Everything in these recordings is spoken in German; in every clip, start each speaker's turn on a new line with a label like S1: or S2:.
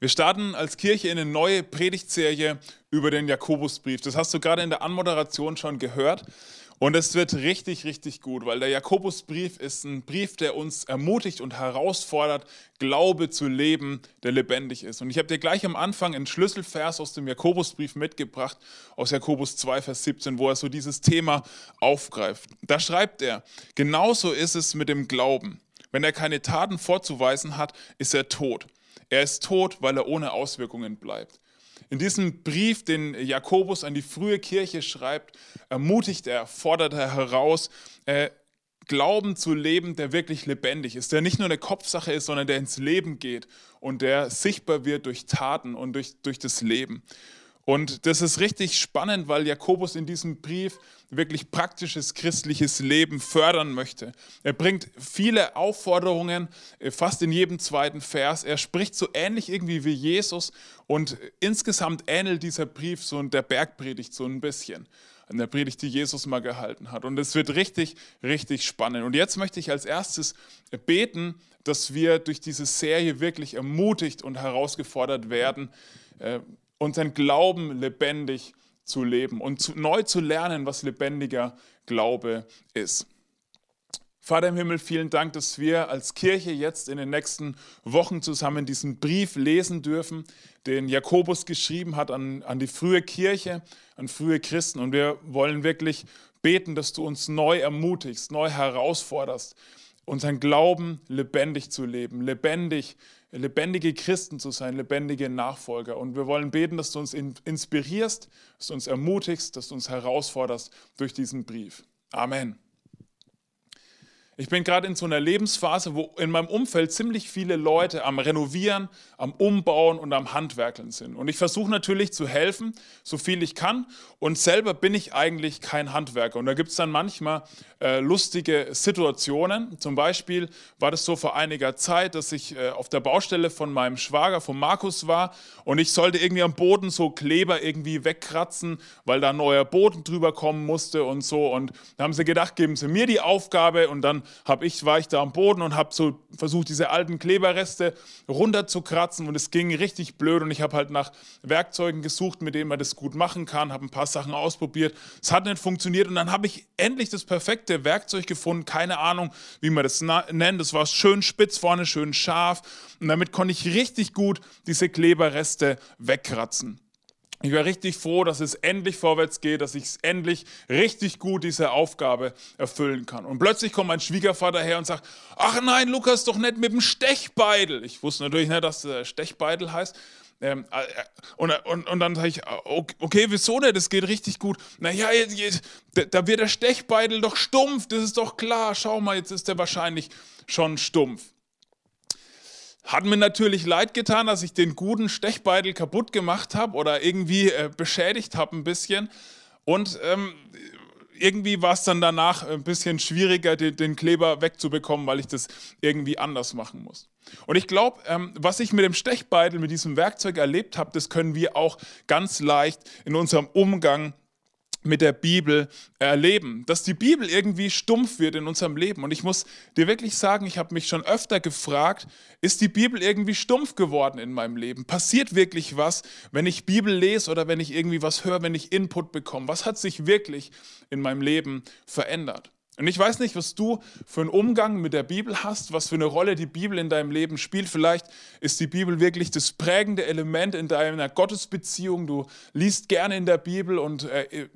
S1: Wir starten als Kirche in eine neue Predigtserie über den Jakobusbrief. Das hast du gerade in der Anmoderation schon gehört. Und es wird richtig, richtig gut, weil der Jakobusbrief ist ein Brief, der uns ermutigt und herausfordert, Glaube zu leben, der lebendig ist. Und ich habe dir gleich am Anfang einen Schlüsselvers aus dem Jakobusbrief mitgebracht, aus Jakobus 2, Vers 17, wo er so dieses Thema aufgreift. Da schreibt er, genauso ist es mit dem Glauben. Wenn er keine Taten vorzuweisen hat, ist er tot. Er ist tot, weil er ohne Auswirkungen bleibt. In diesem Brief, den Jakobus an die frühe Kirche schreibt, ermutigt er, fordert er heraus, äh, Glauben zu leben, der wirklich lebendig ist, der nicht nur eine Kopfsache ist, sondern der ins Leben geht und der sichtbar wird durch Taten und durch, durch das Leben. Und das ist richtig spannend, weil Jakobus in diesem Brief wirklich praktisches christliches Leben fördern möchte. Er bringt viele Aufforderungen, äh, fast in jedem zweiten Vers. Er spricht so ähnlich irgendwie wie Jesus und insgesamt ähnelt dieser Brief so der Bergpredigt so ein bisschen an der Predigt, die Jesus mal gehalten hat. Und es wird richtig, richtig spannend. Und jetzt möchte ich als erstes beten, dass wir durch diese Serie wirklich ermutigt und herausgefordert werden, äh, unseren Glauben lebendig zu leben und zu, neu zu lernen, was lebendiger Glaube ist. Vater im Himmel, vielen Dank, dass wir als Kirche jetzt in den nächsten Wochen zusammen diesen Brief lesen dürfen, den Jakobus geschrieben hat an, an die frühe Kirche, an frühe Christen. Und wir wollen wirklich beten, dass du uns neu ermutigst, neu herausforderst, unseren Glauben lebendig zu leben, lebendig lebendige Christen zu sein, lebendige Nachfolger. Und wir wollen beten, dass du uns inspirierst, dass du uns ermutigst, dass du uns herausforderst durch diesen Brief. Amen. Ich bin gerade in so einer Lebensphase, wo in meinem Umfeld ziemlich viele Leute am Renovieren, am Umbauen und am Handwerkeln sind. Und ich versuche natürlich zu helfen, so viel ich kann. Und selber bin ich eigentlich kein Handwerker. Und da gibt es dann manchmal äh, lustige Situationen. Zum Beispiel war das so vor einiger Zeit, dass ich äh, auf der Baustelle von meinem Schwager, von Markus war. Und ich sollte irgendwie am Boden so Kleber irgendwie wegkratzen, weil da neuer Boden drüber kommen musste und so. Und da haben sie gedacht, geben sie mir die Aufgabe und dann hab ich, war ich da am Boden und habe so versucht, diese alten Kleberreste runterzukratzen und es ging richtig blöd und ich habe halt nach Werkzeugen gesucht, mit denen man das gut machen kann, habe ein paar Sachen ausprobiert. Es hat nicht funktioniert und dann habe ich endlich das perfekte Werkzeug gefunden, keine Ahnung, wie man das nennt. Das war schön spitz vorne, schön scharf und damit konnte ich richtig gut diese Kleberreste wegkratzen. Ich war richtig froh, dass es endlich vorwärts geht, dass ich es endlich richtig gut diese Aufgabe erfüllen kann. Und plötzlich kommt mein Schwiegervater her und sagt, ach nein, Lukas, doch nicht mit dem Stechbeidel. Ich wusste natürlich nicht, dass der Stechbeidel heißt. Ähm, äh, und, und, und dann sage ich, okay, wieso denn? Das geht richtig gut. Naja, da wird der Stechbeidel doch stumpf, das ist doch klar. Schau mal, jetzt ist der wahrscheinlich schon stumpf. Hat mir natürlich leid getan, dass ich den guten Stechbeitel kaputt gemacht habe oder irgendwie äh, beschädigt habe ein bisschen. Und ähm, irgendwie war es dann danach ein bisschen schwieriger, den, den, Kleber wegzubekommen, weil ich das irgendwie anders machen muss. Und ich glaube, ähm, was ich mit dem Stechbeitel, mit diesem Werkzeug erlebt habe, das können wir auch ganz leicht in unserem Umgang mit der Bibel erleben, dass die Bibel irgendwie stumpf wird in unserem Leben. Und ich muss dir wirklich sagen, ich habe mich schon öfter gefragt, ist die Bibel irgendwie stumpf geworden in meinem Leben? Passiert wirklich was, wenn ich Bibel lese oder wenn ich irgendwie was höre, wenn ich Input bekomme? Was hat sich wirklich in meinem Leben verändert? Und ich weiß nicht, was du für einen Umgang mit der Bibel hast, was für eine Rolle die Bibel in deinem Leben spielt. Vielleicht ist die Bibel wirklich das prägende Element in deiner Gottesbeziehung. Du liest gerne in der Bibel und äh,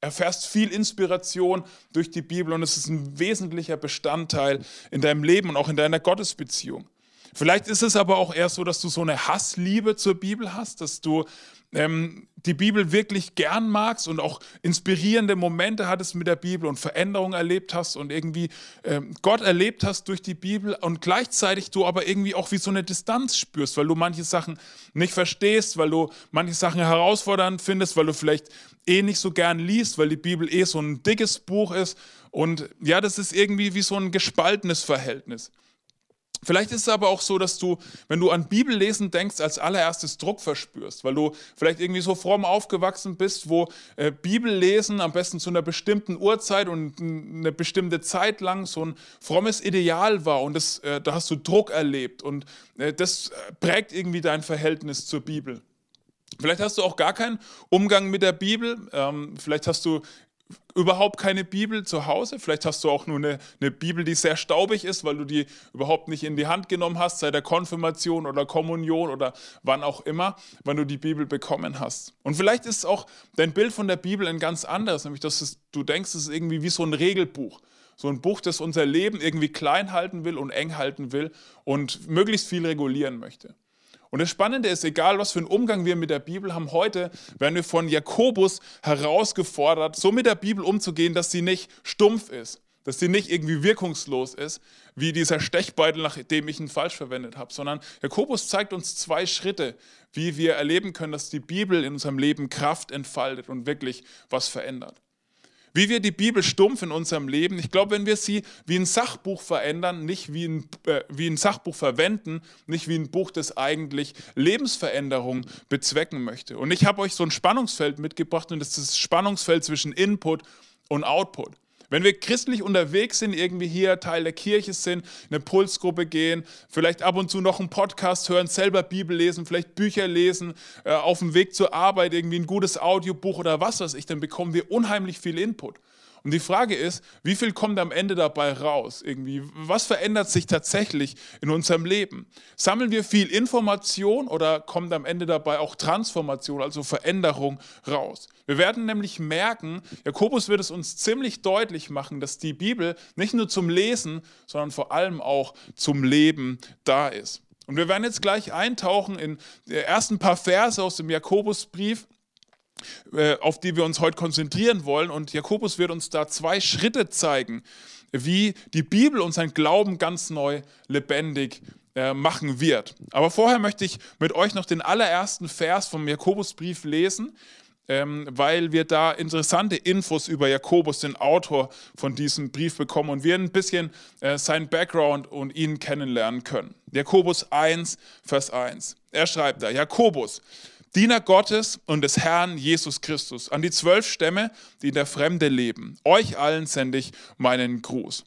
S1: erfährst viel Inspiration durch die Bibel und es ist ein wesentlicher Bestandteil in deinem Leben und auch in deiner Gottesbeziehung. Vielleicht ist es aber auch eher so, dass du so eine Hassliebe zur Bibel hast, dass du ähm, die Bibel wirklich gern magst und auch inspirierende Momente hattest mit der Bibel und Veränderungen erlebt hast und irgendwie ähm, Gott erlebt hast durch die Bibel und gleichzeitig du aber irgendwie auch wie so eine Distanz spürst, weil du manche Sachen nicht verstehst, weil du manche Sachen herausfordernd findest, weil du vielleicht eh nicht so gern liest, weil die Bibel eh so ein dickes Buch ist und ja, das ist irgendwie wie so ein gespaltenes Verhältnis. Vielleicht ist es aber auch so, dass du, wenn du an Bibellesen denkst, als allererstes Druck verspürst, weil du vielleicht irgendwie so fromm aufgewachsen bist, wo äh, Bibellesen am besten zu einer bestimmten Uhrzeit und eine bestimmte Zeit lang so ein frommes Ideal war und das, äh, da hast du Druck erlebt und äh, das äh, prägt irgendwie dein Verhältnis zur Bibel. Vielleicht hast du auch gar keinen Umgang mit der Bibel. Ähm, vielleicht hast du überhaupt keine Bibel zu Hause. Vielleicht hast du auch nur eine, eine, Bibel, die sehr staubig ist, weil du die überhaupt nicht in die Hand genommen hast, seit der Konfirmation oder Kommunion oder wann auch immer, wann du die Bibel bekommen hast. Und vielleicht ist auch dein Bild von der Bibel ein ganz anderes, nämlich dass es, du denkst, es ist irgendwie wie so ein Regelbuch. So ein Buch, das unser Leben irgendwie klein halten will und eng halten will und möglichst viel regulieren möchte. Und das Spannende ist, egal was für einen Umgang wir mit der Bibel haben, heute werden wir von Jakobus herausgefordert, so mit der Bibel umzugehen, dass sie nicht stumpf ist, dass sie nicht irgendwie wirkungslos ist, wie dieser Stechbeutel, nachdem ich ihn falsch verwendet habe, sondern Jakobus zeigt uns zwei Schritte, wie wir erleben können, dass die Bibel in unserem Leben Kraft entfaltet und wirklich was verändert. Wie wir die Bibel stumpf in unserem Leben, ich glaube, wenn wir sie wie ein Sachbuch verändern, nicht wie ein, äh, wie ein Sachbuch verwenden, nicht wie ein Buch, das eigentlich Lebensveränderung bezwecken möchte. Und ich habe euch so ein Spannungsfeld mitgebracht und das ist das Spannungsfeld zwischen Input und Output. Wenn wir christlich unterwegs sind, irgendwie hier Teil der Kirche sind, eine Pulsgruppe gehen, vielleicht ab und zu noch einen Podcast hören, selber Bibel lesen, vielleicht Bücher lesen, äh, auf dem Weg zur Arbeit irgendwie ein gutes Audiobuch oder was weiß ich, dann bekommen wir unheimlich viel Input. Und die Frage ist, wie viel kommt am Ende dabei raus? Irgendwie, was verändert sich tatsächlich in unserem Leben? Sammeln wir viel Information oder kommt am Ende dabei auch Transformation, also Veränderung raus? Wir werden nämlich merken, Jakobus wird es uns ziemlich deutlich machen, dass die Bibel nicht nur zum Lesen, sondern vor allem auch zum Leben da ist. Und wir werden jetzt gleich eintauchen in die ersten paar Verse aus dem Jakobusbrief. Äh, auf die wir uns heute konzentrieren wollen. Und Jakobus wird uns da zwei Schritte zeigen, wie die Bibel unseren Glauben ganz neu lebendig äh, machen wird. Aber vorher möchte ich mit euch noch den allerersten Vers vom Jakobusbrief lesen, ähm, weil wir da interessante Infos über Jakobus, den Autor von diesem Brief, bekommen und wir ein bisschen äh, seinen Background und ihn kennenlernen können. Jakobus 1, Vers 1. Er schreibt da, Jakobus, Diener Gottes und des Herrn Jesus Christus, an die zwölf Stämme, die in der Fremde leben. Euch allen sende ich meinen Gruß.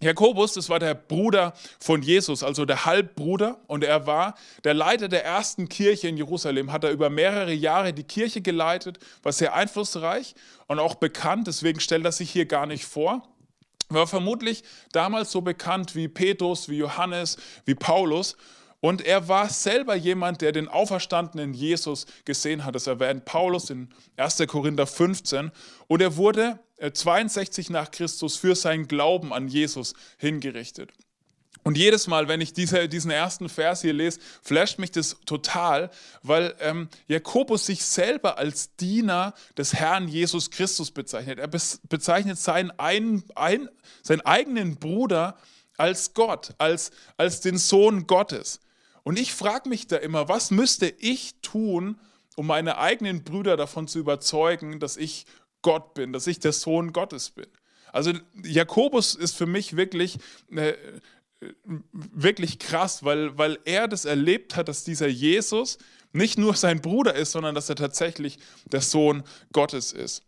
S1: Jakobus, das war der Bruder von Jesus, also der Halbbruder, und er war der Leiter der ersten Kirche in Jerusalem, hat er über mehrere Jahre die Kirche geleitet, war sehr einflussreich und auch bekannt, deswegen stellt er sich hier gar nicht vor. War vermutlich damals so bekannt wie Petrus, wie Johannes, wie Paulus und er war selber jemand, der den auferstandenen Jesus gesehen hat. Das erwähnt Paulus in 1. Korinther 15. Und er wurde 62 äh, nach Christus für seinen Glauben an Jesus hingerichtet. Und jedes Mal, wenn ich diese, diesen ersten Vers hier lese, flasht mich das total, weil ähm, Jakobus sich selber als Diener des Herrn Jesus Christus bezeichnet. Er bezeichnet seinen, ein, ein, seinen eigenen Bruder als Gott, als, als den Sohn Gottes. Und ich frage mich da immer, was müsste ich tun, um meine eigenen Brüder davon zu überzeugen, dass ich Gott bin, dass ich der Sohn Gottes bin. Also Jakobus ist für mich wirklich, äh, wirklich krass, weil, weil er das erlebt hat, dass dieser Jesus nicht nur sein Bruder ist, sondern dass er tatsächlich der Sohn Gottes ist.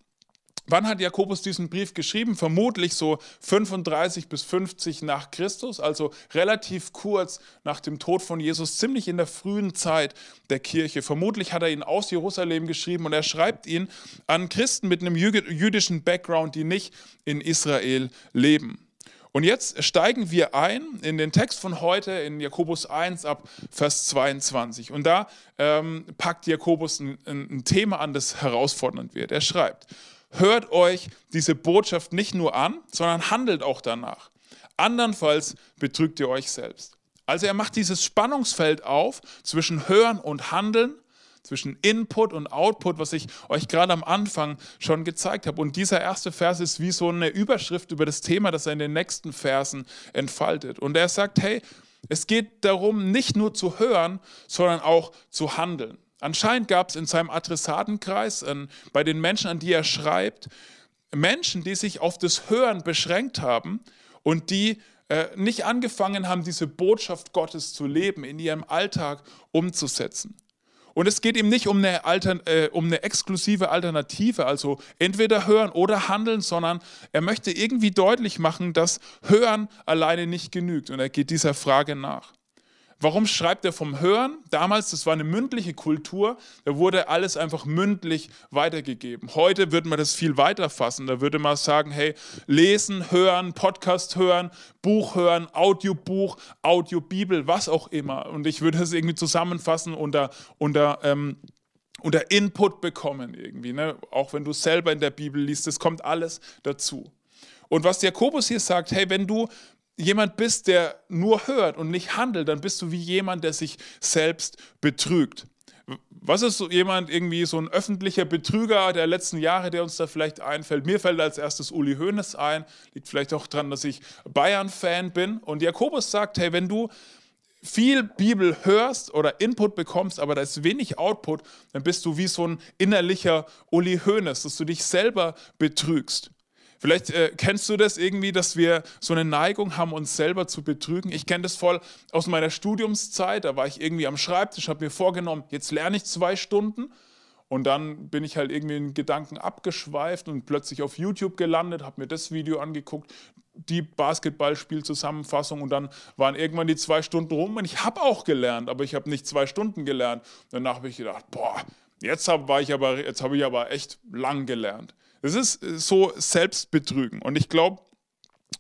S1: Wann hat Jakobus diesen Brief geschrieben? Vermutlich so 35 bis 50 nach Christus, also relativ kurz nach dem Tod von Jesus, ziemlich in der frühen Zeit der Kirche. Vermutlich hat er ihn aus Jerusalem geschrieben und er schreibt ihn an Christen mit einem jüdischen Background, die nicht in Israel leben. Und jetzt steigen wir ein in den Text von heute, in Jakobus 1 ab Vers 22. Und da ähm, packt Jakobus ein, ein Thema an, das herausfordernd wird. Er schreibt, hört euch diese Botschaft nicht nur an, sondern handelt auch danach. Andernfalls betrügt ihr euch selbst. Also er macht dieses Spannungsfeld auf zwischen Hören und Handeln, zwischen Input und Output, was ich euch gerade am Anfang schon gezeigt habe. Und dieser erste Vers ist wie so eine Überschrift über das Thema, das er in den nächsten Versen entfaltet. Und er sagt, hey, es geht darum, nicht nur zu hören, sondern auch zu handeln. Anscheinend gab es in seinem Adressatenkreis, äh, bei den Menschen, an die er schreibt, Menschen, die sich auf das Hören beschränkt haben und die äh, nicht angefangen haben, diese Botschaft Gottes zu leben, in ihrem Alltag umzusetzen. Und es geht ihm nicht um eine, Altern, äh, um eine exklusive Alternative, also entweder hören oder handeln, sondern er möchte irgendwie deutlich machen, dass Hören alleine nicht genügt. Und er geht dieser Frage nach. Warum schreibt er vom Hören? Damals, das war eine mündliche Kultur, da wurde alles einfach mündlich weitergegeben. Heute würde man das viel weiter fassen. Da würde man sagen, hey, lesen, hören, Podcast hören, Buch hören, Audiobuch, Audiobibel, was auch immer. Und ich würde das irgendwie zusammenfassen unter, unter ähm, unter Input bekommen irgendwie, ne? auch wenn du selber in der Bibel liest, das kommt alles dazu. Und was Jakobus hier sagt, hey, wenn du jemand bist, der nur hört und nicht handelt, dann bist du wie jemand, der sich selbst betrügt. Was ist so jemand, irgendwie so ein öffentlicher Betrüger der letzten Jahre, der uns da vielleicht einfällt? Mir fällt als erstes Uli Hoeneß ein. Liegt vielleicht auch daran, dass ich Bayern-Fan bin. Und Jakobus sagt, hey, wenn du viel Bibel hörst oder Input bekommst, aber da ist wenig Output, dann bist du wie so ein innerlicher Uli Hoeneß, dass du dich selber betrügst. Vielleicht äh, kennst du das irgendwie, dass wir so eine Neigung haben, uns selber zu betrügen. Ich kenne das voll aus meiner Studiumszeit. Da war ich irgendwie am Schreibtisch, habe mir vorgenommen, jetzt lerne ich zwei Stunden. Und dann bin ich halt irgendwie in Gedanken abgeschweift und plötzlich auf YouTube gelandet, habe mir das Video angeguckt, die Basketballspielzusammenfassung und dann waren irgendwann die zwei Stunden rum und ich habe auch gelernt, aber ich habe nicht zwei Stunden gelernt. Danach habe ich gedacht, boah, jetzt habe habe ich aber echt lang gelernt. Es ist äh, so Selbstbetrügen. Und ich glaube,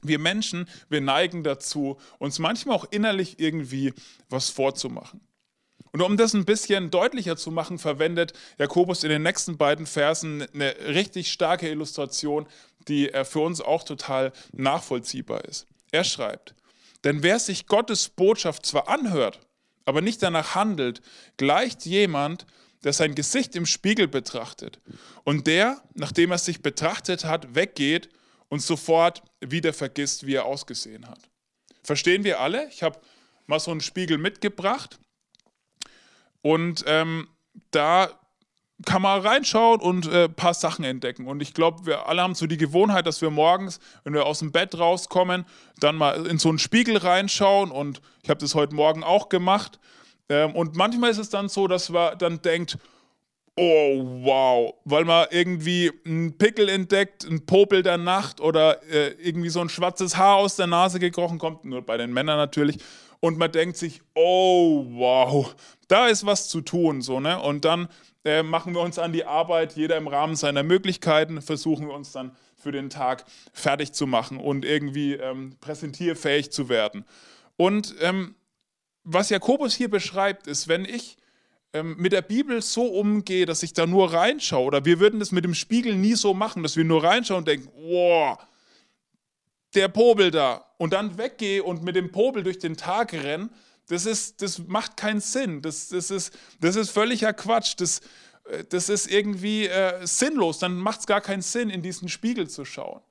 S1: wir Menschen, wir neigen dazu, uns manchmal auch innerlich irgendwie was vorzumachen. Und um das ein bisschen deutlicher zu machen, verwendet Jakobus in den nächsten beiden Versen eine richtig starke Illustration, die für uns auch total nachvollziehbar ist. Er schreibt, denn wer sich Gottes Botschaft zwar anhört, aber nicht danach handelt, gleicht jemand, der sein Gesicht im Spiegel betrachtet und der, nachdem er sich betrachtet hat, weggeht und sofort wieder vergisst, wie er ausgesehen hat. Verstehen wir alle? Ich habe mal so einen Spiegel mitgebracht und ähm, da kann man reinschauen und ein äh, paar Sachen entdecken. Und ich glaube, wir alle haben so die Gewohnheit, dass wir morgens, wenn wir aus dem Bett rauskommen, dann mal in so einen Spiegel reinschauen. Und ich habe das heute Morgen auch gemacht. Ähm, und manchmal ist es dann so, dass man dann denkt, oh wow, weil man irgendwie einen Pickel entdeckt, ein Popel der Nacht oder äh, irgendwie so ein schwarzes Haar aus der Nase gekrochen kommt, nur bei den Männern natürlich. Und man denkt sich, oh wow, da ist was zu tun. So, ne? Und dann äh, machen wir uns an die Arbeit, jeder im Rahmen seiner Möglichkeiten, versuchen wir uns dann für den Tag fertig zu machen und irgendwie ähm, präsentierfähig zu werden. Und ähm, was Jakobus hier beschreibt, ist, wenn ich ähm, mit der Bibel so umgehe, dass ich da nur reinschaue, oder wir würden das mit dem Spiegel nie so machen, dass wir nur reinschauen und denken, wow, der Popel da, und dann weggehe und mit dem Popel durch den Tag renne, das, ist, das macht keinen Sinn. Das, das, ist, das ist völliger Quatsch. Das, äh, das ist irgendwie äh, sinnlos. Dann macht es gar keinen Sinn, in diesen Spiegel zu schauen.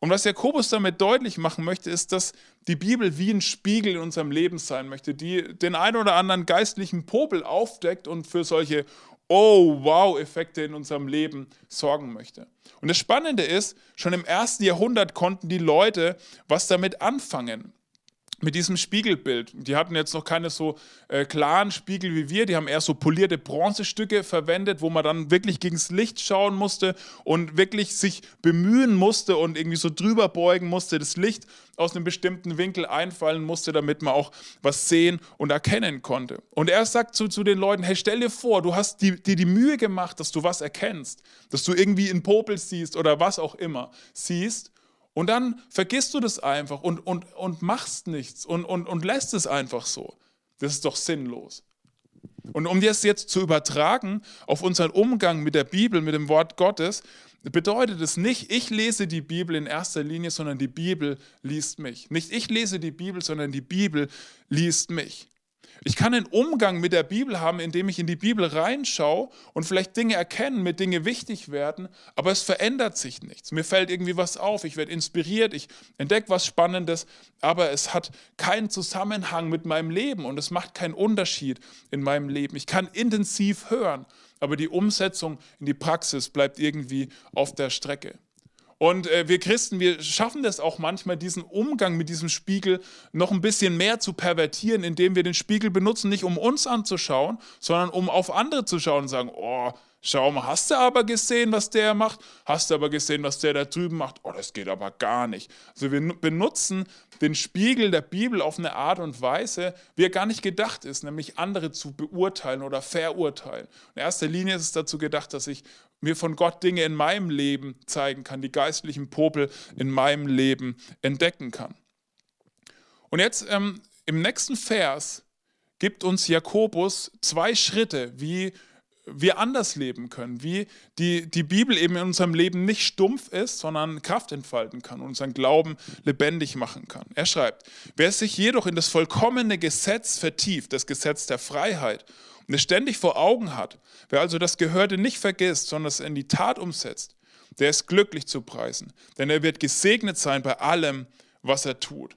S1: Und was Jakobus damit deutlich machen möchte, ist, dass die Bibel wie ein Spiegel in unserem Leben sein möchte, die den einen oder anderen geistlichen Popel aufdeckt und für solche Oh-Wow-Effekte in unserem Leben sorgen möchte. Und das Spannende ist, schon im ersten Jahrhundert konnten die Leute was damit anfangen mit diesem Spiegelbild. Die hatten jetzt noch keine so äh, klaren Spiegel wie wir, die haben eher so polierte Bronzestücke verwendet, wo man dann wirklich gegens Licht schauen musste und wirklich sich bemühen musste und irgendwie so drüber beugen musste, das Licht aus einem bestimmten Winkel einfallen musste, damit man auch was sehen und erkennen konnte. Und er sagt zu, zu den Leuten, hey, stell dir vor, du hast dir die, die Mühe gemacht, dass du was erkennst, dass du irgendwie in Popel siehst oder was auch immer siehst und dann vergisst du das einfach und, und, und machst nichts und, und, und lässt es einfach so. Das ist doch sinnlos. Und um das jetzt zu übertragen auf unseren Umgang mit der Bibel, mit dem Wort Gottes, bedeutet es nicht, ich lese die Bibel in erster Linie, sondern die Bibel liest mich. Nicht ich lese die Bibel, sondern die Bibel liest mich. Ich kann einen Umgang mit der Bibel haben, indem ich in die Bibel reinschaue und vielleicht Dinge erkennen, mir Dinge wichtig werden, aber es verändert sich nichts. Mir fällt irgendwie was auf, ich werde inspiriert, ich entdecke was Spannendes, aber es hat keinen Zusammenhang mit meinem Leben und es macht keinen Unterschied in meinem Leben. Ich kann intensiv hören, aber die Umsetzung in die Praxis bleibt irgendwie auf der Strecke. Und äh, wir Christen, wir schaffen das auch manchmal, diesen Umgang mit diesem Spiegel noch ein bisschen mehr zu pervertieren, indem wir den Spiegel benutzen, nicht um uns anzuschauen, sondern um auf andere zu schauen und sagen, oh, Schau mal, hast du aber gesehen, was der macht? Hast du aber gesehen, was der da drüben macht? Oh, das geht aber gar nicht. Also wir benutzen den Spiegel der Bibel auf eine Art und Weise, wie er gar nicht gedacht ist, nämlich andere zu beurteilen oder verurteilen. In erster Linie ist es dazu gedacht, dass ich mir von Gott Dinge in meinem Leben zeigen kann, die geistlichen Popel in meinem Leben entdecken kann. Und jetzt ähm, im nächsten Vers gibt uns Jakobus zwei Schritte, wie wir anders leben können, wie die, die Bibel eben in unserem Leben nicht stumpf ist, sondern Kraft entfalten kann und unseren Glauben lebendig machen kann. Er schreibt, wer sich jedoch in das vollkommene Gesetz vertieft, das Gesetz der Freiheit, es ständig vor Augen hat, wer also das Gehörte nicht vergisst, sondern es in die Tat umsetzt, der ist glücklich zu preisen, denn er wird gesegnet sein bei allem, was er tut.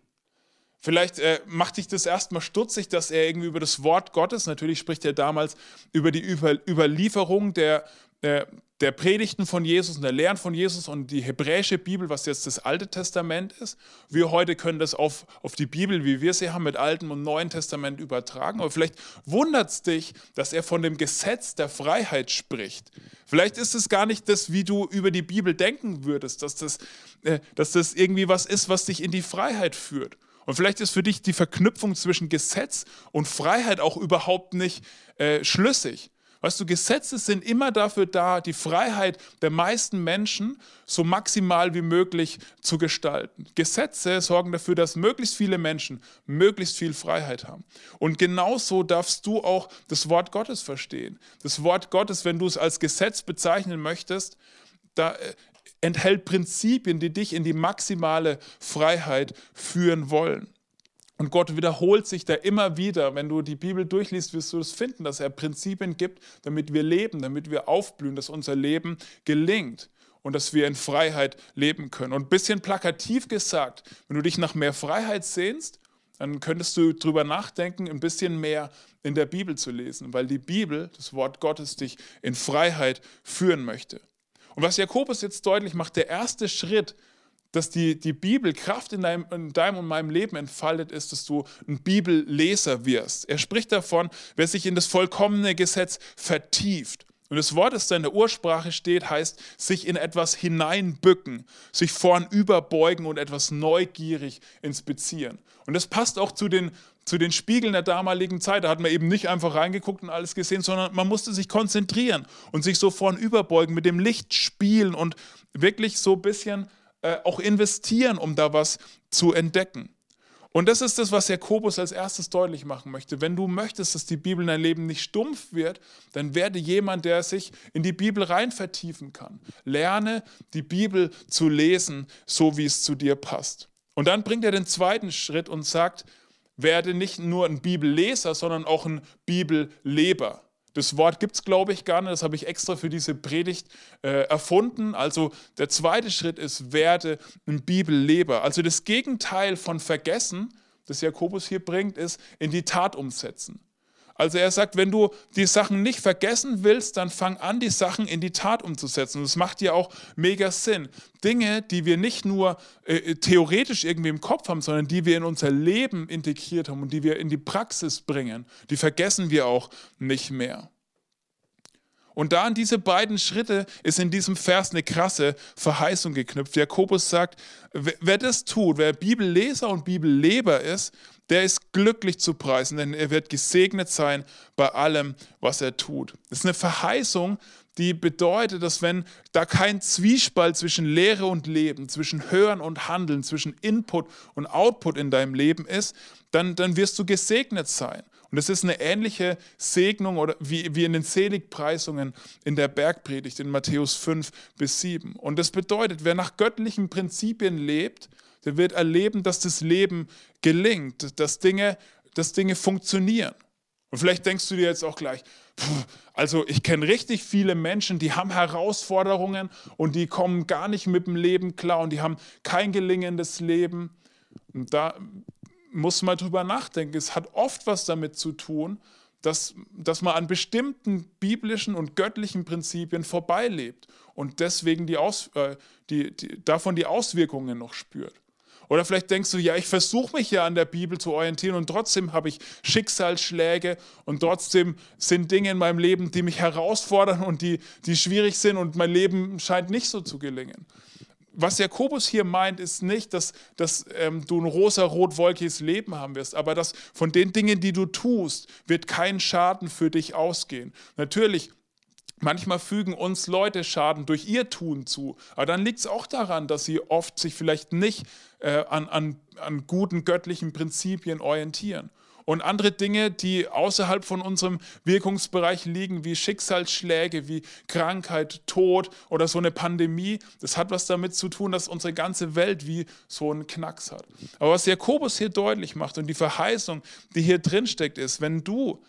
S1: Vielleicht äh, macht dich das erstmal stutzig, dass er irgendwie über das Wort Gottes, natürlich spricht er damals über die über Überlieferung der, der, der Predigten von Jesus und der Lehren von Jesus und die hebräische Bibel, was jetzt das Alte Testament ist. Wir heute können das auf, auf die Bibel, wie wir sie haben, mit Altem und Neuen Testament übertragen. Aber vielleicht wundert es dich, dass er von dem Gesetz der Freiheit spricht. Vielleicht ist es gar nicht das, wie du über die Bibel denken würdest, dass das, äh, dass das irgendwie was ist, was dich in die Freiheit führt. Und vielleicht ist für dich die Verknüpfung zwischen Gesetz und Freiheit auch überhaupt nicht äh, schlüssig. Weißt du, Gesetze sind immer dafür da, die Freiheit der meisten Menschen so maximal wie möglich zu gestalten. Gesetze sorgen dafür, dass möglichst viele Menschen möglichst viel Freiheit haben. Und genauso darfst du auch das Wort Gottes verstehen. Das Wort Gottes, wenn du es als Gesetz bezeichnen möchtest, da äh, enthält Prinzipien, die dich in die maximale Freiheit führen wollen. Und Gott wiederholt sich da immer wieder. Wenn du die Bibel durchliest, wirst du es finden, dass er Prinzipien gibt, damit wir leben, damit wir aufblühen, dass unser Leben gelingt und dass wir in Freiheit leben können. Und ein bisschen plakativ gesagt, wenn du dich nach mehr Freiheit sehnst, dann könntest du darüber nachdenken, ein bisschen mehr in der Bibel zu lesen, weil die Bibel, das Wort Gottes, dich in Freiheit führen möchte. Und was Jakobus jetzt deutlich macht, der erste Schritt, dass die, die Bibel Kraft in deinem, in deinem und meinem Leben entfaltet, ist, dass du ein Bibelleser wirst. Er spricht davon, wer sich in das vollkommene Gesetz vertieft. Und das Wort, das da in der Ursprache steht, heißt sich in etwas hineinbücken, sich vornüberbeugen und etwas neugierig inspizieren. Und das passt auch zu den, zu den Spiegeln der damaligen Zeit. Da hat man eben nicht einfach reingeguckt und alles gesehen, sondern man musste sich konzentrieren und sich so vornüberbeugen, mit dem Licht spielen und wirklich so ein bisschen äh, auch investieren, um da was zu entdecken. Und das ist das, was Jakobus als erstes deutlich machen möchte. Wenn du möchtest, dass die Bibel in dein Leben nicht stumpf wird, dann werde jemand, der sich in die Bibel rein vertiefen kann. Lerne die Bibel zu lesen, so wie es zu dir passt. Und dann bringt er den zweiten Schritt und sagt, werde nicht nur ein Bibelleser, sondern auch ein Bibelleber. Das Wort gibt es, glaube ich, gar nicht. Das habe ich extra für diese Predigt äh, erfunden. Also der zweite Schritt ist, werde ein Bibelleber. Also das Gegenteil von vergessen, das Jakobus hier bringt, ist in die Tat umsetzen. Also er sagt, wenn du die Sachen nicht vergessen willst, dann fang an, die Sachen in die Tat umzusetzen. Und das macht dir auch mega Sinn. Dinge, die wir nicht nur äh, theoretisch irgendwie im Kopf haben, sondern die wir in unser Leben integriert haben und die wir in die Praxis bringen, die vergessen wir auch nicht mehr. Und da an diese beiden Schritte ist in diesem Vers eine krasse Verheißung geknüpft. Jakobus sagt, wer das tut, wer Bibelleser und Bibelleber ist, der ist glücklich zu preisen, denn er wird gesegnet sein bei allem, was er tut. Das ist eine Verheißung, die bedeutet, dass wenn da kein Zwiespalt zwischen Lehre und Leben, zwischen Hören und Handeln, zwischen Input und Output in deinem Leben ist, dann, dann wirst du gesegnet sein. Und es ist eine ähnliche Segnung oder wie, wie in den Seligpreisungen in der Bergpredigt in Matthäus 5 bis 7. Und das bedeutet, wer nach göttlichen Prinzipien lebt, der wird erleben, dass das Leben gelingt, dass Dinge, dass Dinge funktionieren. Und vielleicht denkst du dir jetzt auch gleich, also ich kenne richtig viele Menschen, die haben Herausforderungen und die kommen gar nicht mit dem Leben klar und die haben kein gelingendes Leben. Und da muss man drüber nachdenken. Es hat oft was damit zu tun, dass, dass man an bestimmten biblischen und göttlichen Prinzipien vorbeilebt und deswegen die Aus, äh, die, die, davon die Auswirkungen noch spürt. Oder vielleicht denkst du, ja, ich versuche mich ja an der Bibel zu orientieren und trotzdem habe ich Schicksalsschläge und trotzdem sind Dinge in meinem Leben, die mich herausfordern und die, die schwierig sind und mein Leben scheint nicht so zu gelingen. Was Jakobus hier meint, ist nicht, dass, dass ähm, du ein rosa-rot-wolkiges Leben haben wirst, aber dass von den Dingen, die du tust, wird kein Schaden für dich ausgehen. Natürlich Manchmal fügen uns Leute Schaden durch ihr Tun zu, aber dann liegt es auch daran, dass sie oft sich vielleicht nicht äh, an, an, an guten göttlichen Prinzipien orientieren. Und andere Dinge, die außerhalb von unserem Wirkungsbereich liegen, wie Schicksalsschläge, wie Krankheit, Tod oder so eine Pandemie, das hat was damit zu tun, dass unsere ganze Welt wie so einen Knacks hat. Aber was Jakobus hier deutlich macht und die Verheißung, die hier drin steckt, ist, wenn du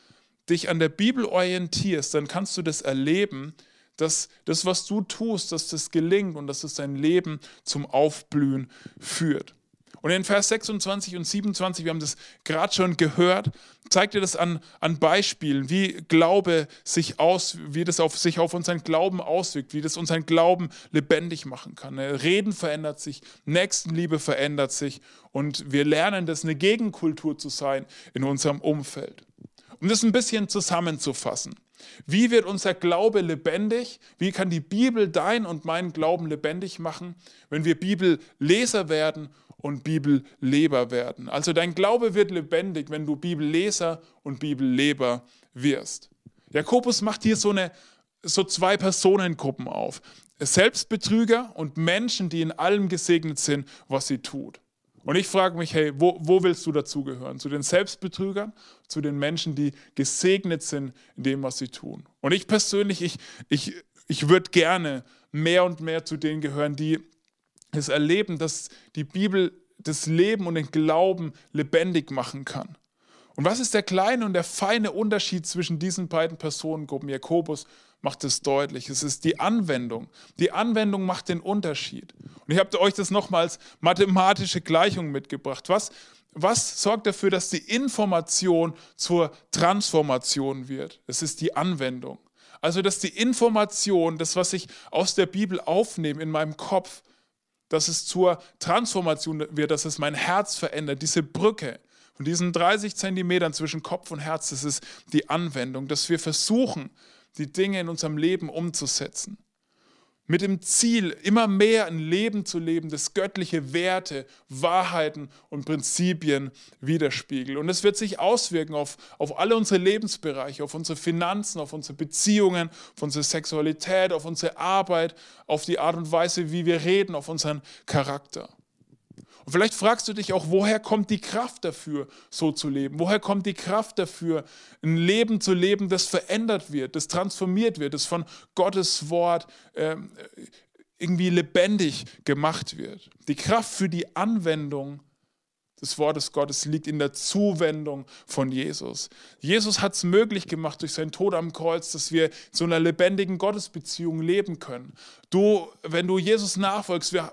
S1: dich an der Bibel orientierst, dann kannst du das erleben, dass das, was du tust, dass das gelingt und dass es dein Leben zum Aufblühen führt. Und in Vers 26 und 27, wir haben das gerade schon gehört, zeigt dir das an, an Beispielen, wie Glaube sich aus, wie das auf, sich auf unseren Glauben auswirkt, wie das unseren Glauben lebendig machen kann. Ne, Reden verändert sich, Nächstenliebe verändert sich und wir lernen, das eine Gegenkultur zu sein in unserem Umfeld. Um das ein bisschen zusammenzufassen. Wie wird unser Glaube lebendig? Wie kann die Bibel dein und meinen Glauben lebendig machen, wenn wir Bibelleser werden und Bibelleber werden? Also dein Glaube wird lebendig, wenn du Bibelleser und Bibelleber wirst. Jakobus macht hier so, eine, so zwei Personengruppen auf. Selbstbetrüger und Menschen, die in allem gesegnet sind, was sie tut. Und ich frage mich, hey, wo, wo willst du dazugehören? Zu den Selbstbetrügern, zu den Menschen, die gesegnet sind in dem, was sie tun. Und ich persönlich, ich, ich, ich würde gerne mehr und mehr zu denen gehören, die es erleben, dass die Bibel das Leben und den Glauben lebendig machen kann. Und was ist der kleine und der feine Unterschied zwischen diesen beiden Personengruppen, Jakobus macht es deutlich. Es ist die Anwendung. Die Anwendung macht den Unterschied. Und ich habe euch das nochmals mathematische Gleichung mitgebracht. Was, was sorgt dafür, dass die Information zur Transformation wird? Es ist die Anwendung. Also, dass die Information, das, was ich aus der Bibel aufnehme in meinem Kopf, dass es zur Transformation wird, dass es mein Herz verändert, diese Brücke. Von diesen 30 Zentimetern zwischen Kopf und Herz, das ist die Anwendung, dass wir versuchen, die Dinge in unserem Leben umzusetzen. Mit dem Ziel, immer mehr ein Leben zu leben, das göttliche Werte, Wahrheiten und Prinzipien widerspiegelt. Und es wird sich auswirken auf, auf alle unsere Lebensbereiche, auf unsere Finanzen, auf unsere Beziehungen, auf unsere Sexualität, auf unsere Arbeit, auf die Art und Weise, wie wir reden, auf unseren Charakter. Und vielleicht fragst du dich auch, woher kommt die Kraft dafür, so zu leben? Woher kommt die Kraft dafür, ein Leben zu leben, das verändert wird, das transformiert wird, das von Gottes Wort äh, irgendwie lebendig gemacht wird? Die Kraft für die Anwendung des Wortes Gottes liegt in der Zuwendung von Jesus. Jesus hat es möglich gemacht durch seinen Tod am Kreuz, dass wir in so einer lebendigen Gottesbeziehung leben können. Du, wenn du Jesus nachfolgst, wir,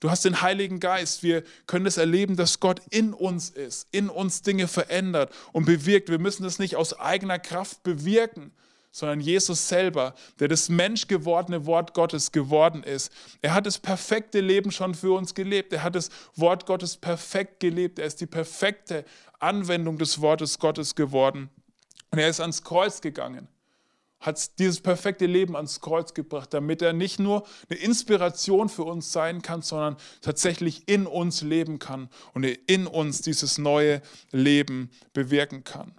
S1: du hast den Heiligen Geist, wir können es das erleben, dass Gott in uns ist, in uns Dinge verändert und bewirkt. Wir müssen das nicht aus eigener Kraft bewirken, sondern Jesus selber, der das menschgewordene Wort Gottes geworden ist. Er hat das perfekte Leben schon für uns gelebt. Er hat das Wort Gottes perfekt gelebt. Er ist die perfekte Anwendung des Wortes Gottes geworden. Und er ist ans Kreuz gegangen hat dieses perfekte Leben ans Kreuz gebracht, damit er nicht nur eine Inspiration für uns sein kann, sondern tatsächlich in uns leben kann und in uns dieses neue Leben bewirken kann.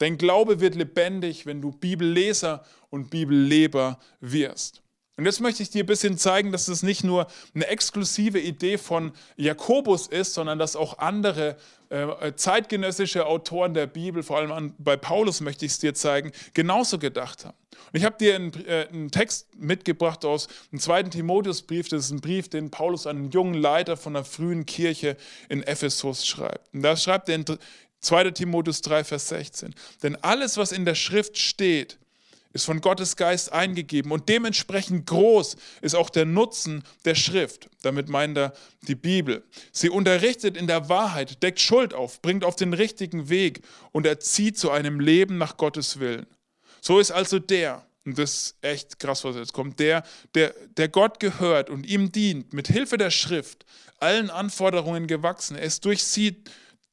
S1: Dein Glaube wird lebendig, wenn du Bibelleser und Bibelleber wirst. Und jetzt möchte ich dir ein bisschen zeigen, dass es nicht nur eine exklusive Idee von Jakobus ist, sondern dass auch andere äh, zeitgenössische Autoren der Bibel, vor allem an, bei Paulus möchte ich es dir zeigen, genauso gedacht haben. Und ich habe dir einen, äh, einen, Text mitgebracht aus dem zweiten Timotheusbrief. Das ist ein Brief, den Paulus an einen jungen Leiter von einer frühen Kirche in Ephesus schreibt. Und da schreibt er in 2. Timotheus 3, Vers 16. Denn alles, was in der Schrift steht, ist von Gottes Geist eingegeben und dementsprechend groß ist auch der Nutzen der Schrift. Damit meint er die Bibel. Sie unterrichtet in der Wahrheit, deckt Schuld auf, bringt auf den richtigen Weg und erzieht zu einem Leben nach Gottes Willen. So ist also der, und das ist echt krass, was jetzt kommt, der, der, der Gott gehört und ihm dient, mit Hilfe der Schrift, allen Anforderungen gewachsen. Er ist durch sie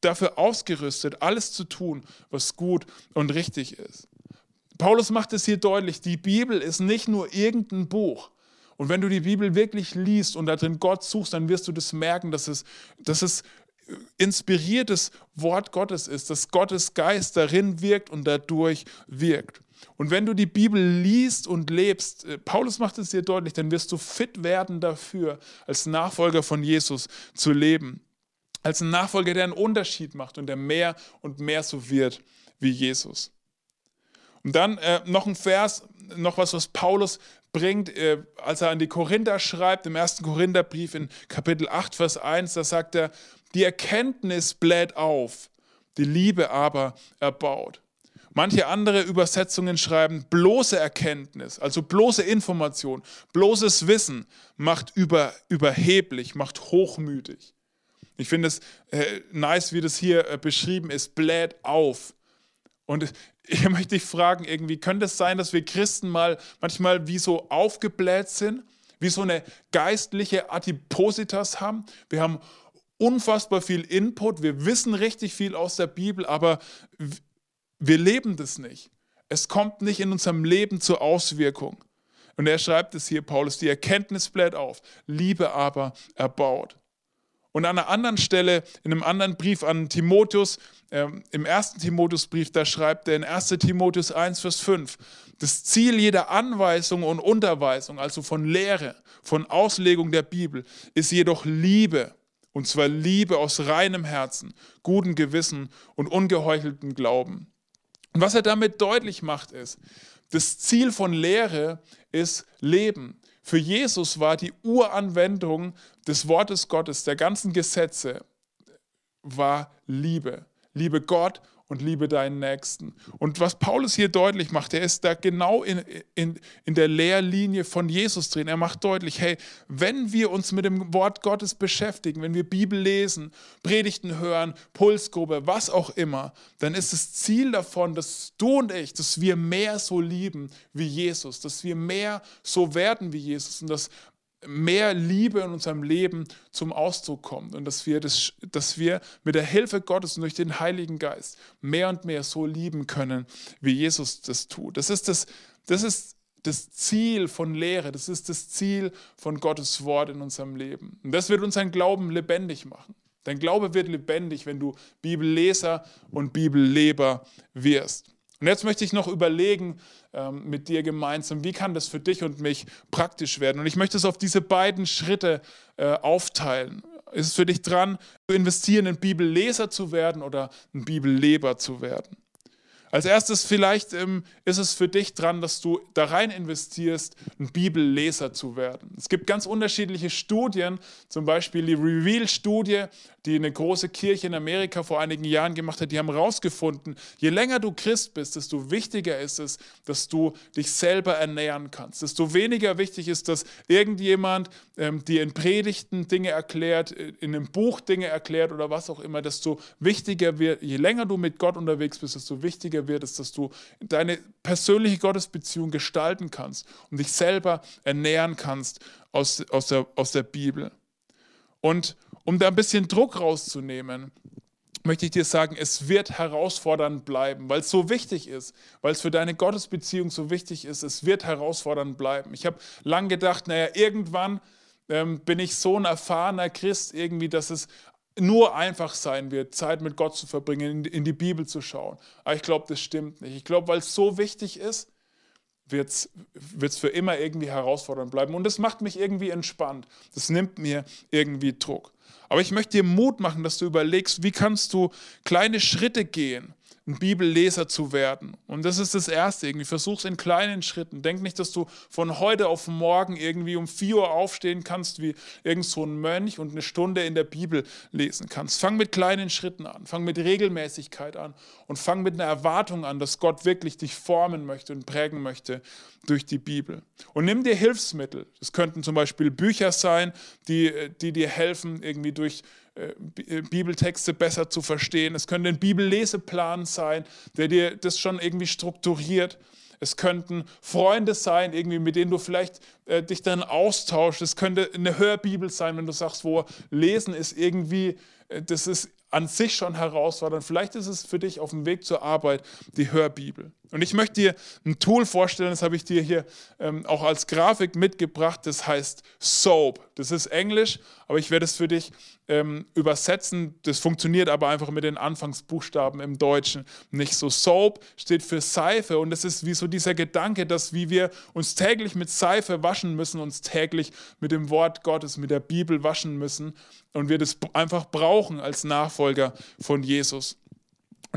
S1: dafür ausgerüstet, alles zu tun, was gut und richtig ist. Paulus macht es hier deutlich, die Bibel ist nicht nur irgendein Buch. Und wenn du die Bibel wirklich liest und da drin Gott suchst, dann wirst du das merken, dass es, dass es inspiriertes Wort Gottes ist, dass Gottes Geist darin wirkt und dadurch wirkt. Und wenn du die Bibel liest und lebst, äh, Paulus macht es dir deutlich, dann wirst du fit werden dafür, als Nachfolger von Jesus zu leben. Als ein Nachfolger, der einen Unterschied macht und der mehr und mehr so wird wie Jesus. Und dann äh, noch ein Vers, noch was, was Paulus bringt, äh, als er an die Korinther schreibt, im ersten Korintherbrief in Kapitel 8, Vers 1, da sagt er, die Erkenntnis bläht auf, die Liebe aber erbaut. Manche andere Übersetzungen schreiben, bloße Erkenntnis, also bloße Information, bloßes Wissen macht über, überheblich, macht hochmütig. Ich finde es äh, nice, wie das hier äh, beschrieben ist, bläht auf. Und ich möchte dich fragen, irgendwie, könnte es sein, dass wir Christen mal manchmal wie so aufgebläht sind, wie so eine geistliche Adipositas haben? Wir haben unfassbar viel Input, wir wissen richtig viel aus der Bibel, aber wir leben das nicht. Es kommt nicht in unserem Leben zur Auswirkung. Und er schreibt es hier, Paulus, die Erkenntnis bläht auf, Liebe aber erbaut. Und an einer anderen Stelle, in einem anderen Brief an Timotheus, äh, im ersten Timotheusbrief, da schreibt er in 1 Timotheus 1, Vers 5, das Ziel jeder Anweisung und Unterweisung, also von Lehre, von Auslegung der Bibel, ist jedoch Liebe. Und zwar Liebe aus reinem Herzen, gutem Gewissen und ungeheucheltem Glauben. Und was er damit deutlich macht, ist, das Ziel von Lehre ist Leben. Für Jesus war die Uranwendung des Wortes Gottes, der ganzen Gesetze, war Liebe. Liebe Gott und liebe deinen Nächsten. Und was Paulus hier deutlich macht, er ist da genau in, in, in der Lehrlinie von Jesus drin. Er macht deutlich, hey, wenn wir uns mit dem Wort Gottes beschäftigen, wenn wir Bibel lesen, Predigten hören, Pulsgruppe, was auch immer, dann ist das Ziel davon, dass du und ich, dass wir mehr so lieben wie Jesus, dass wir mehr so werden wie Jesus und dass mehr Liebe in unserem Leben zum Ausdruck kommt und dass wir, das, dass wir mit der Hilfe Gottes und durch den Heiligen Geist mehr und mehr so lieben können, wie Jesus das tut. Das ist das, das, ist das Ziel von Lehre, das ist das Ziel von Gottes Wort in unserem Leben. Und das wird unseren Glauben lebendig machen. Dein Glaube wird lebendig, wenn du Bibelleser und Bibelleber wirst. Und jetzt möchte ich noch überlegen ähm, mit dir gemeinsam, wie kann das für dich und mich praktisch werden? Und ich möchte es auf diese beiden Schritte äh, aufteilen. Ist es für dich dran, zu investieren, ein Bibelleser zu werden oder ein Bibelleber zu werden? Als erstes vielleicht ähm, ist es für dich dran, dass du da rein investierst, ein Bibelleser zu werden. Es gibt ganz unterschiedliche Studien, zum Beispiel die Reveal-Studie, die eine große Kirche in Amerika vor einigen Jahren gemacht hat. Die haben herausgefunden, je länger du Christ bist, desto wichtiger ist es, dass du dich selber ernähren kannst. Desto weniger wichtig ist, dass irgendjemand ähm, dir in Predigten Dinge erklärt, in einem Buch Dinge erklärt oder was auch immer. Desto wichtiger wird, je länger du mit Gott unterwegs bist, desto wichtiger wichtiger wird, ist, dass du deine persönliche Gottesbeziehung gestalten kannst und dich selber ernähren kannst aus, aus, der, aus der Bibel. Und um da ein bisschen Druck rauszunehmen, möchte ich dir sagen, es wird herausfordernd bleiben, weil es so wichtig ist, weil es für deine Gottesbeziehung so wichtig ist, es wird herausfordernd bleiben. Ich habe lang gedacht, naja, irgendwann ähm, bin ich so ein erfahrener Christ irgendwie, dass es nur einfach sein wird, Zeit mit Gott zu verbringen, in die Bibel zu schauen. Aber ich glaube, das stimmt nicht. Ich glaube, weil es so wichtig ist, wird es für immer irgendwie herausfordernd bleiben. Und das macht mich irgendwie entspannt. Das nimmt mir irgendwie Druck. Aber ich möchte dir Mut machen, dass du überlegst, wie kannst du kleine Schritte gehen, ein Bibelleser zu werden. Und das ist das Erste. Irgendwie versuch es in kleinen Schritten. Denk nicht, dass du von heute auf morgen irgendwie um 4 Uhr aufstehen kannst, wie irgend so ein Mönch und eine Stunde in der Bibel lesen kannst. Fang mit kleinen Schritten an. Fang mit Regelmäßigkeit an. Und fang mit einer Erwartung an, dass Gott wirklich dich formen möchte und prägen möchte durch die Bibel. Und nimm dir Hilfsmittel. Das könnten zum Beispiel Bücher sein, die, die dir helfen, irgendwie durch äh, äh, Bibeltexte besser zu verstehen. Es könnte ein Bibelleseplan sein, der dir das schon irgendwie strukturiert. Es könnten Freunde sein, irgendwie, mit denen du vielleicht äh, dich dann austauschst. Es könnte eine Hörbibel sein, wenn du sagst, wo Lesen ist irgendwie, äh, das ist an sich schon herausfordernd. Vielleicht ist es für dich auf dem Weg zur Arbeit die Hörbibel. Und ich möchte dir ein Tool vorstellen, das habe ich dir hier ähm, auch als Grafik mitgebracht, das heißt SOAP. Das ist Englisch, aber ich werde es für dich ähm, übersetzen. Das funktioniert aber einfach mit den Anfangsbuchstaben im Deutschen nicht so. SOAP steht für Seife und das ist wie so dieser Gedanke, dass wie wir uns täglich mit Seife waschen müssen, uns täglich mit dem Wort Gottes, mit der Bibel waschen müssen und wir das einfach brauchen als Nachfolger von Jesus.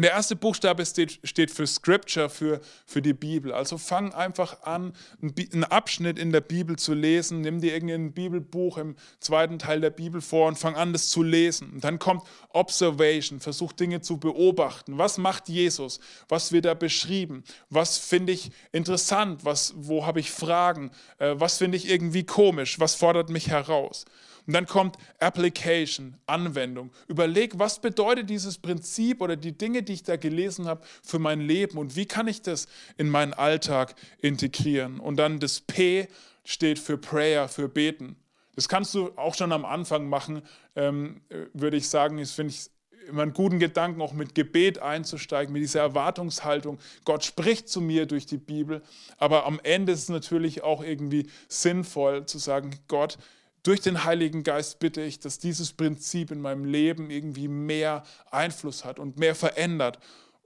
S1: Und der erste Buchstabe steht, steht für Scripture, für, für die Bibel. Also fang einfach an, einen Abschnitt in der Bibel zu lesen. Nimm dir irgendein Bibelbuch im zweiten Teil der Bibel vor und fang an, das zu lesen. Und dann kommt Observation, versuch Dinge zu beobachten. Was macht Jesus? Was wird da beschrieben? Was finde ich interessant? Was, wo habe ich Fragen? Äh, was finde ich irgendwie komisch? Was fordert mich heraus? Und dann kommt Application, Anwendung. Überleg, was bedeutet dieses Prinzip oder die Dinge, die ich da gelesen habe, für mein Leben und wie kann ich das in meinen Alltag integrieren. Und dann das P steht für Prayer, für Beten. Das kannst du auch schon am Anfang machen, ähm, würde ich sagen. Das finde ich immer einen guten Gedanken, auch mit Gebet einzusteigen, mit dieser Erwartungshaltung. Gott spricht zu mir durch die Bibel, aber am Ende ist es natürlich auch irgendwie sinnvoll zu sagen, Gott, durch den Heiligen Geist bitte ich, dass dieses Prinzip in meinem Leben irgendwie mehr Einfluss hat und mehr verändert.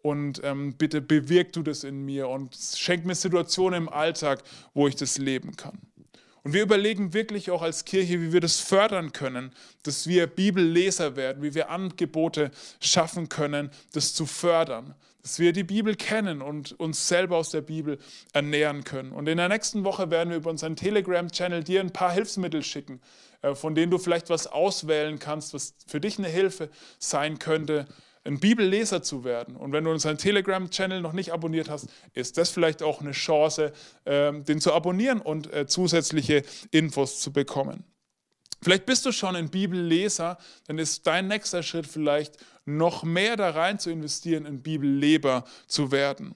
S1: Und ähm, bitte bewirk du das in mir und schenk mir Situationen im Alltag, wo ich das leben kann. Und wir überlegen wirklich auch als Kirche, wie wir das fördern können, dass wir Bibelleser werden, wie wir Angebote schaffen können, das zu fördern, dass wir die Bibel kennen und uns selber aus der Bibel ernähren können. Und in der nächsten Woche werden wir über unseren Telegram-Channel dir ein paar Hilfsmittel schicken, äh, von denen du vielleicht was auswählen kannst, was für dich eine Hilfe sein könnte, ein Bibelleser zu werden. Und wenn du unseren Telegram-Channel noch nicht abonniert hast, ist das vielleicht auch eine Chance, ähm, den zu abonnieren und äh, zusätzliche Infos zu bekommen. Vielleicht bist du schon ein Bibelleser, dann ist dein nächster Schritt vielleicht noch mehr da rein zu investieren, ein Bibelleber zu werden.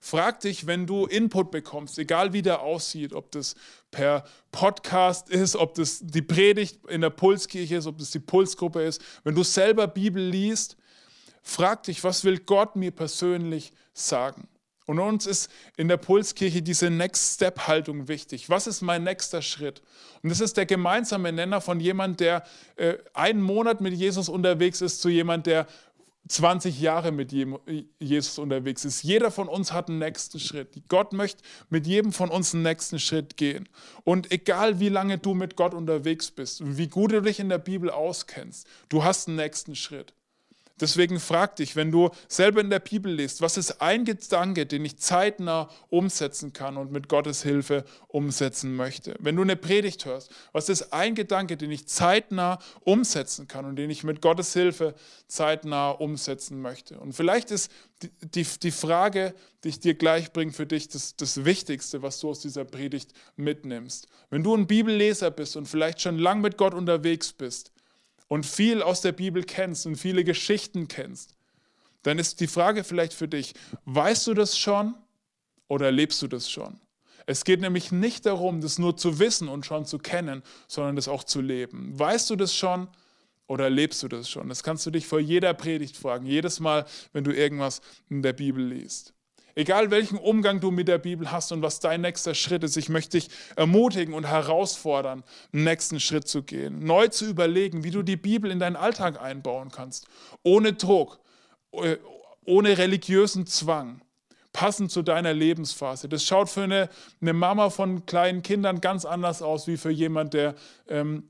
S1: Frag dich, wenn du Input bekommst, egal wie der aussieht, ob das per Podcast ist, ob das die Predigt in der Pulskirche ist, ob das die Pulsgruppe ist, wenn du selber Bibel liest, Frag dich, was will Gott mir persönlich sagen? Und uns ist in der Pulskirche diese Next-Step-Haltung wichtig. Was ist mein nächster Schritt? Und das ist der gemeinsame Nenner von jemand, der äh, einen Monat mit Jesus unterwegs ist, zu jemand, der 20 Jahre mit Jesus unterwegs ist. Jeder von uns hat einen nächsten Schritt. Gott möchte mit jedem von uns einen nächsten Schritt gehen. Und egal wie lange du mit Gott unterwegs bist und wie gut du dich in der Bibel auskennst, du hast einen nächsten Schritt. Deswegen frag dich, wenn du selber in der Bibel liest, was ist ein Gedanke, den ich zeitnah umsetzen kann und mit Gottes Hilfe umsetzen möchte? Wenn du eine Predigt hörst, was ist ein Gedanke, den ich zeitnah umsetzen kann und den ich mit Gottes Hilfe zeitnah umsetzen möchte? Und vielleicht ist die, die, Frage, die ich dir gleich bringe, für dich das, das Wichtigste, was du aus dieser Predigt mitnimmst. Wenn du ein Bibelleser bist und vielleicht schon lang mit Gott unterwegs bist, und viel aus der Bibel kennst und viele Geschichten kennst, dann ist die Frage vielleicht für dich, weißt du das schon oder lebst du das schon? Es geht nämlich nicht darum, das nur zu wissen und schon zu kennen, sondern das auch zu leben. Weißt du das schon oder lebst du das schon? Das kannst du dich vor jeder Predigt fragen, jedes Mal, wenn du irgendwas in der Bibel liest. Egal welchen Umgang du mit der Bibel hast und was dein nächster Schritt ist, ich möchte dich ermutigen und herausfordern, einen nächsten Schritt zu gehen. Neu zu überlegen, wie du die Bibel in deinen Alltag einbauen kannst. Ohne Druck, ohne religiösen Zwang. passend zu deiner Lebensphase. Das schaut für eine, eine Mama von kleinen Kindern ganz anders aus wie für jemand, der ähm,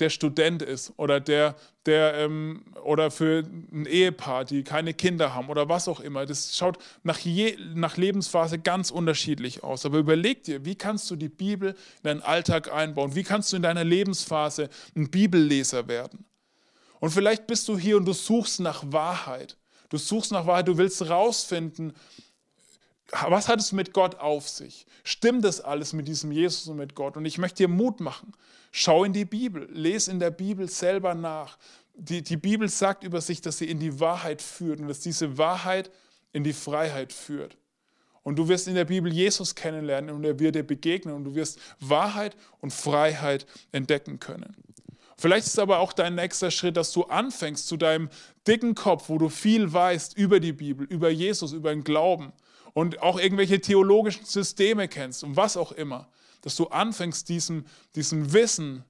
S1: der Student ist oder der, der ähm, oder für ein Ehepaar, die keine Kinder haben oder was auch immer. Das schaut nach, je, nach Lebensphase ganz unterschiedlich aus. Aber überleg dir, wie kannst du die Bibel in deinen Alltag einbauen? Wie kannst du in deiner Lebensphase ein Bibelleser werden? Und vielleicht bist du hier und du suchst nach Wahrheit. Du suchst nach Wahrheit, du willst rausfinden, was hat es mit Gott auf sich? Stimmt das alles mit diesem Jesus und mit Gott? Und ich möchte dir Mut machen. Schau in die Bibel, lese in der Bibel selber nach. Die, die Bibel sagt über sich, dass sie in die Wahrheit führt und dass diese Wahrheit in die Freiheit führt. Und du wirst in der Bibel Jesus kennenlernen und er wird dir begegnen und du wirst Wahrheit und Freiheit entdecken können. Vielleicht ist aber auch dein nächster Schritt, dass du anfängst zu deinem dicken Kopf, wo du viel weißt über die Bibel, über Jesus, über den Glauben und auch irgendwelche theologischen Systeme kennst und was auch immer dass du anfängst, diesem, diesem Wissen,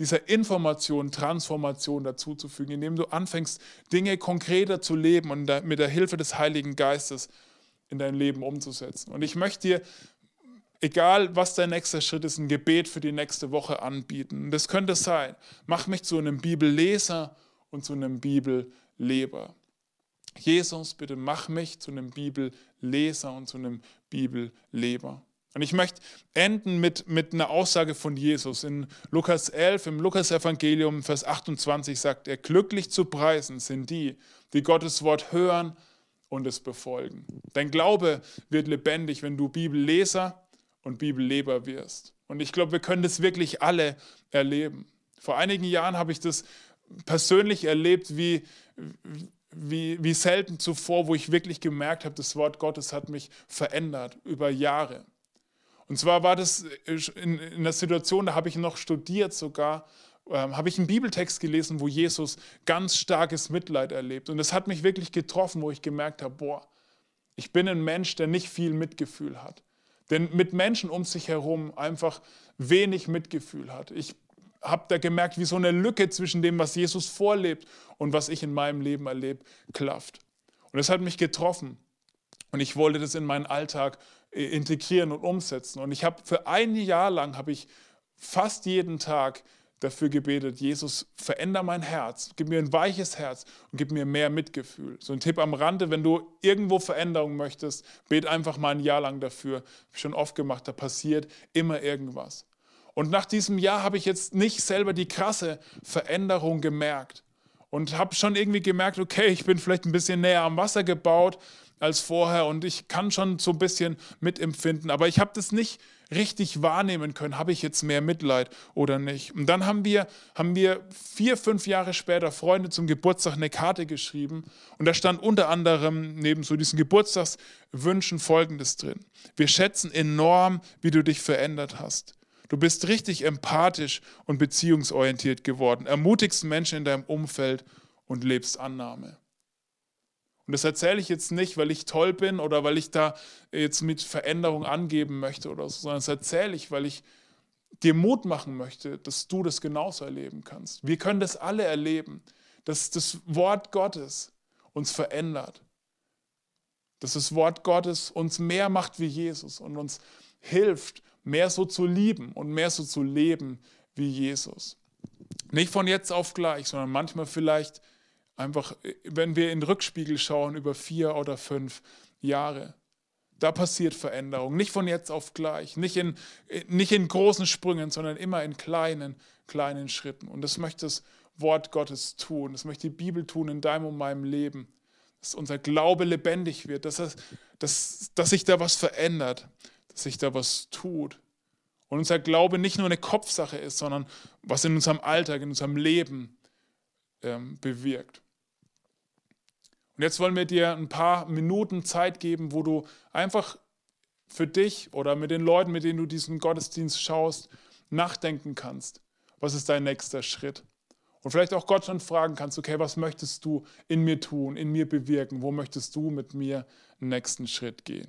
S1: dieser Information, Transformation dazuzufügen, indem du anfängst, Dinge konkreter zu leben und mit der Hilfe des Heiligen Geistes in dein Leben umzusetzen. Und ich möchte dir, egal was dein nächster Schritt ist, ein Gebet für die nächste Woche anbieten. Das könnte sein, mach mich zu einem Bibelleser und zu einem Bibelleber. Jesus, bitte mach mich zu einem Bibelleser und zu einem Bibelleber. Und ich möchte enden mit, mit einer Aussage von Jesus. In Lukas 11, im Lukas-Evangelium, Vers 28 sagt er, glücklich zu preisen sind die, die Gottes Wort hören und es befolgen. Dein Glaube wird lebendig, wenn du Bibelleser und Bibelleber wirst. Und ich glaube, wir können das wirklich alle erleben. Vor einigen Jahren habe ich das persönlich erlebt, wie, wie, wie selten zuvor, wo ich wirklich gemerkt habe, das Wort Gottes hat mich verändert über Jahre. Und zwar war das äh, in, in einer Situation, da habe ich noch studiert sogar, ähm, habe ich einen Bibeltext gelesen, wo Jesus ganz starkes Mitleid erlebt. Und das hat mich wirklich getroffen, wo ich gemerkt habe, boah, ich bin ein Mensch, der nicht viel Mitgefühl hat. Denn mit Menschen um sich herum einfach wenig Mitgefühl hat. Ich habe da gemerkt, wie so eine Lücke zwischen dem, was Jesus vorlebt und was ich in meinem Leben erlebe, klafft. Und das hat mich getroffen. Und ich wollte das in meinen Alltag äh, integrieren und umsetzen. Und ich habe für ein Jahr lang, habe ich fast jeden Tag dafür gebetet, Jesus, veränder mein Herz, gib mir ein weiches Herz und gib mir mehr Mitgefühl. So ein Tipp am Rande, wenn du irgendwo Veränderung möchtest, bet einfach mal ein Jahr lang dafür. Habe ich schon oft gemacht, da passiert immer irgendwas. Und nach diesem Jahr habe ich jetzt nicht selber die krasse Veränderung gemerkt und habe schon irgendwie gemerkt, okay, ich bin vielleicht ein bisschen näher am Wasser gebaut, als vorher und ich kann schon so ein bisschen mitempfinden, aber ich habe das nicht richtig wahrnehmen können, habe ich jetzt mehr Mitleid oder nicht. Und dann haben wir, haben wir vier, fünf Jahre später Freunde zum Geburtstag eine Karte geschrieben und da stand unter anderem neben so diesen Geburtstagswünschen Folgendes drin. Wir schätzen enorm, wie du dich verändert hast. Du bist richtig empathisch und beziehungsorientiert geworden, ermutigst Menschen in deinem Umfeld und lebst Annahme. Und das erzähle ich jetzt nicht, weil ich toll bin oder weil ich da jetzt mit Veränderung angeben möchte oder so, sondern das erzähle ich, weil ich dir Mut machen möchte, dass du das genauso erleben kannst. Wir können das alle erleben, dass das Wort Gottes uns verändert. Dass das Wort Gottes uns mehr macht wie Jesus und uns hilft, mehr so zu lieben und mehr so zu leben wie Jesus. Nicht von jetzt auf gleich, sondern manchmal vielleicht Einfach, wenn wir in den Rückspiegel schauen über vier oder fünf Jahre, da passiert Veränderung. Nicht von jetzt auf gleich, nicht in, nicht in großen Sprüngen, sondern immer in kleinen, kleinen Schritten. Und das möchte das Wort Gottes tun. Das möchte die Bibel tun in deinem und meinem Leben. Dass unser Glaube lebendig wird, dass, das, dass, dass sich da was verändert, dass sich da was tut. Und unser Glaube nicht nur eine Kopfsache ist, sondern was in unserem Alltag, in unserem Leben ähm, bewirkt. Und jetzt wollen wir dir ein paar Minuten Zeit geben, wo du einfach für dich oder mit den Leuten, mit denen du diesen Gottesdienst schaust, nachdenken kannst. Was ist dein nächster Schritt? Und vielleicht auch Gott schon fragen kannst, okay, was möchtest du in mir tun, in mir bewirken? Wo möchtest du mit mir einen nächsten Schritt gehen?